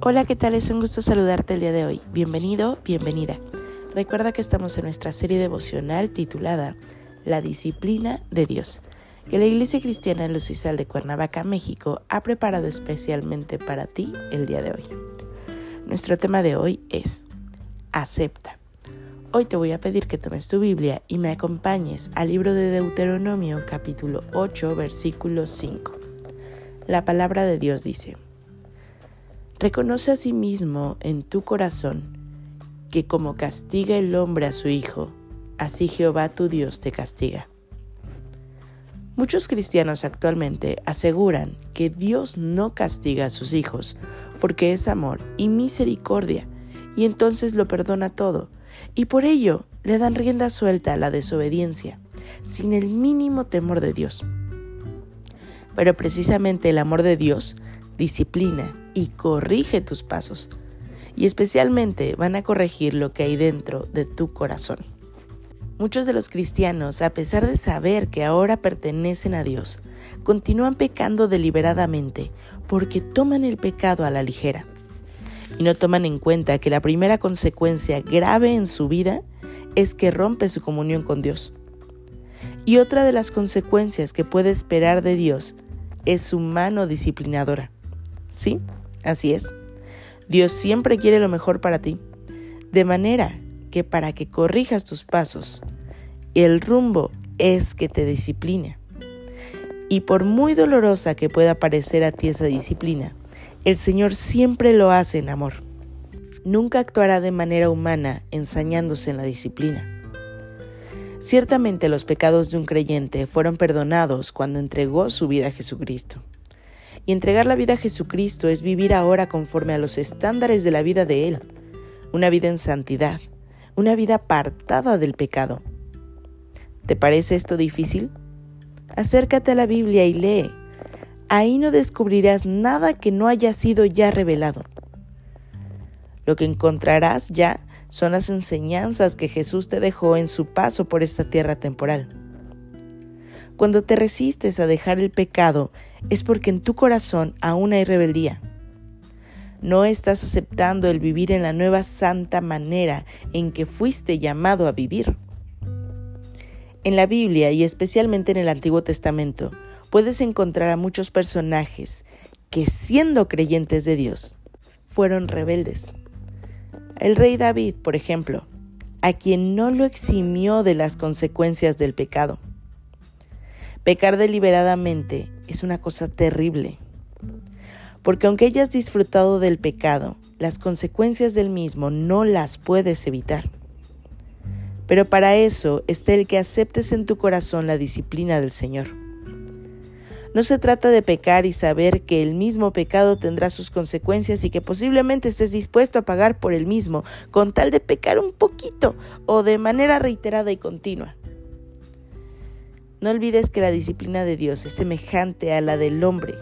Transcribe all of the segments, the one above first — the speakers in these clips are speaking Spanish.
Hola, ¿qué tal? Es un gusto saludarte el día de hoy. Bienvenido, bienvenida. Recuerda que estamos en nuestra serie devocional titulada La disciplina de Dios, que la Iglesia Cristiana en Lucisal de Cuernavaca, México, ha preparado especialmente para ti el día de hoy. Nuestro tema de hoy es Acepta. Hoy te voy a pedir que tomes tu Biblia y me acompañes al libro de Deuteronomio capítulo 8 versículo 5. La palabra de Dios dice, Reconoce a sí mismo en tu corazón que como castiga el hombre a su hijo, así Jehová tu Dios te castiga. Muchos cristianos actualmente aseguran que Dios no castiga a sus hijos porque es amor y misericordia y entonces lo perdona todo y por ello le dan rienda suelta a la desobediencia sin el mínimo temor de Dios. Pero precisamente el amor de Dios disciplina y corrige tus pasos. Y especialmente van a corregir lo que hay dentro de tu corazón. Muchos de los cristianos, a pesar de saber que ahora pertenecen a Dios, continúan pecando deliberadamente porque toman el pecado a la ligera y no toman en cuenta que la primera consecuencia grave en su vida es que rompe su comunión con Dios. Y otra de las consecuencias que puede esperar de Dios es su mano disciplinadora. Sí, así es. Dios siempre quiere lo mejor para ti, de manera que para que corrijas tus pasos, el rumbo es que te discipline. Y por muy dolorosa que pueda parecer a ti esa disciplina, el Señor siempre lo hace en amor. Nunca actuará de manera humana ensañándose en la disciplina. Ciertamente los pecados de un creyente fueron perdonados cuando entregó su vida a Jesucristo. Y entregar la vida a Jesucristo es vivir ahora conforme a los estándares de la vida de Él, una vida en santidad, una vida apartada del pecado. ¿Te parece esto difícil? Acércate a la Biblia y lee. Ahí no descubrirás nada que no haya sido ya revelado. Lo que encontrarás ya son las enseñanzas que Jesús te dejó en su paso por esta tierra temporal. Cuando te resistes a dejar el pecado es porque en tu corazón aún hay rebeldía. No estás aceptando el vivir en la nueva santa manera en que fuiste llamado a vivir. En la Biblia y especialmente en el Antiguo Testamento puedes encontrar a muchos personajes que siendo creyentes de Dios fueron rebeldes. El rey David, por ejemplo, a quien no lo eximió de las consecuencias del pecado. Pecar deliberadamente es una cosa terrible, porque aunque hayas disfrutado del pecado, las consecuencias del mismo no las puedes evitar. Pero para eso está el que aceptes en tu corazón la disciplina del Señor. No se trata de pecar y saber que el mismo pecado tendrá sus consecuencias y que posiblemente estés dispuesto a pagar por el mismo, con tal de pecar un poquito o de manera reiterada y continua. No olvides que la disciplina de Dios es semejante a la del hombre.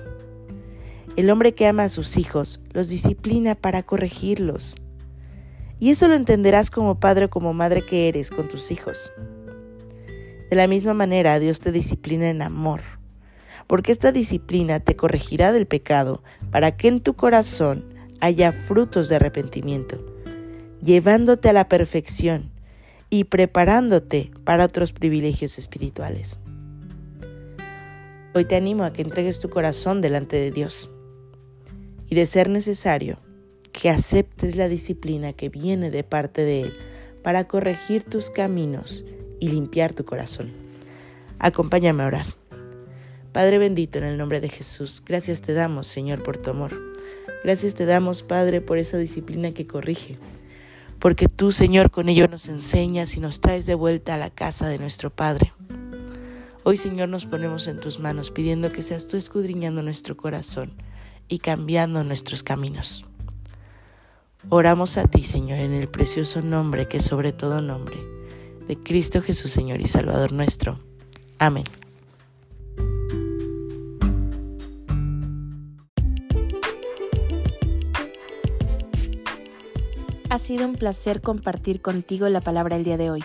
El hombre que ama a sus hijos los disciplina para corregirlos. Y eso lo entenderás como padre o como madre que eres con tus hijos. De la misma manera, Dios te disciplina en amor, porque esta disciplina te corregirá del pecado para que en tu corazón haya frutos de arrepentimiento, llevándote a la perfección y preparándote para otros privilegios espirituales. Hoy te animo a que entregues tu corazón delante de Dios y de ser necesario que aceptes la disciplina que viene de parte de Él para corregir tus caminos y limpiar tu corazón. Acompáñame a orar. Padre bendito, en el nombre de Jesús, gracias te damos, Señor, por tu amor. Gracias te damos, Padre, por esa disciplina que corrige. Porque tú, Señor, con ello nos enseñas y nos traes de vuelta a la casa de nuestro Padre. Hoy, Señor, nos ponemos en tus manos pidiendo que seas tú escudriñando nuestro corazón y cambiando nuestros caminos. Oramos a ti, Señor, en el precioso nombre que sobre todo nombre, de Cristo Jesús, Señor y Salvador nuestro. Amén. Ha sido un placer compartir contigo la palabra el día de hoy.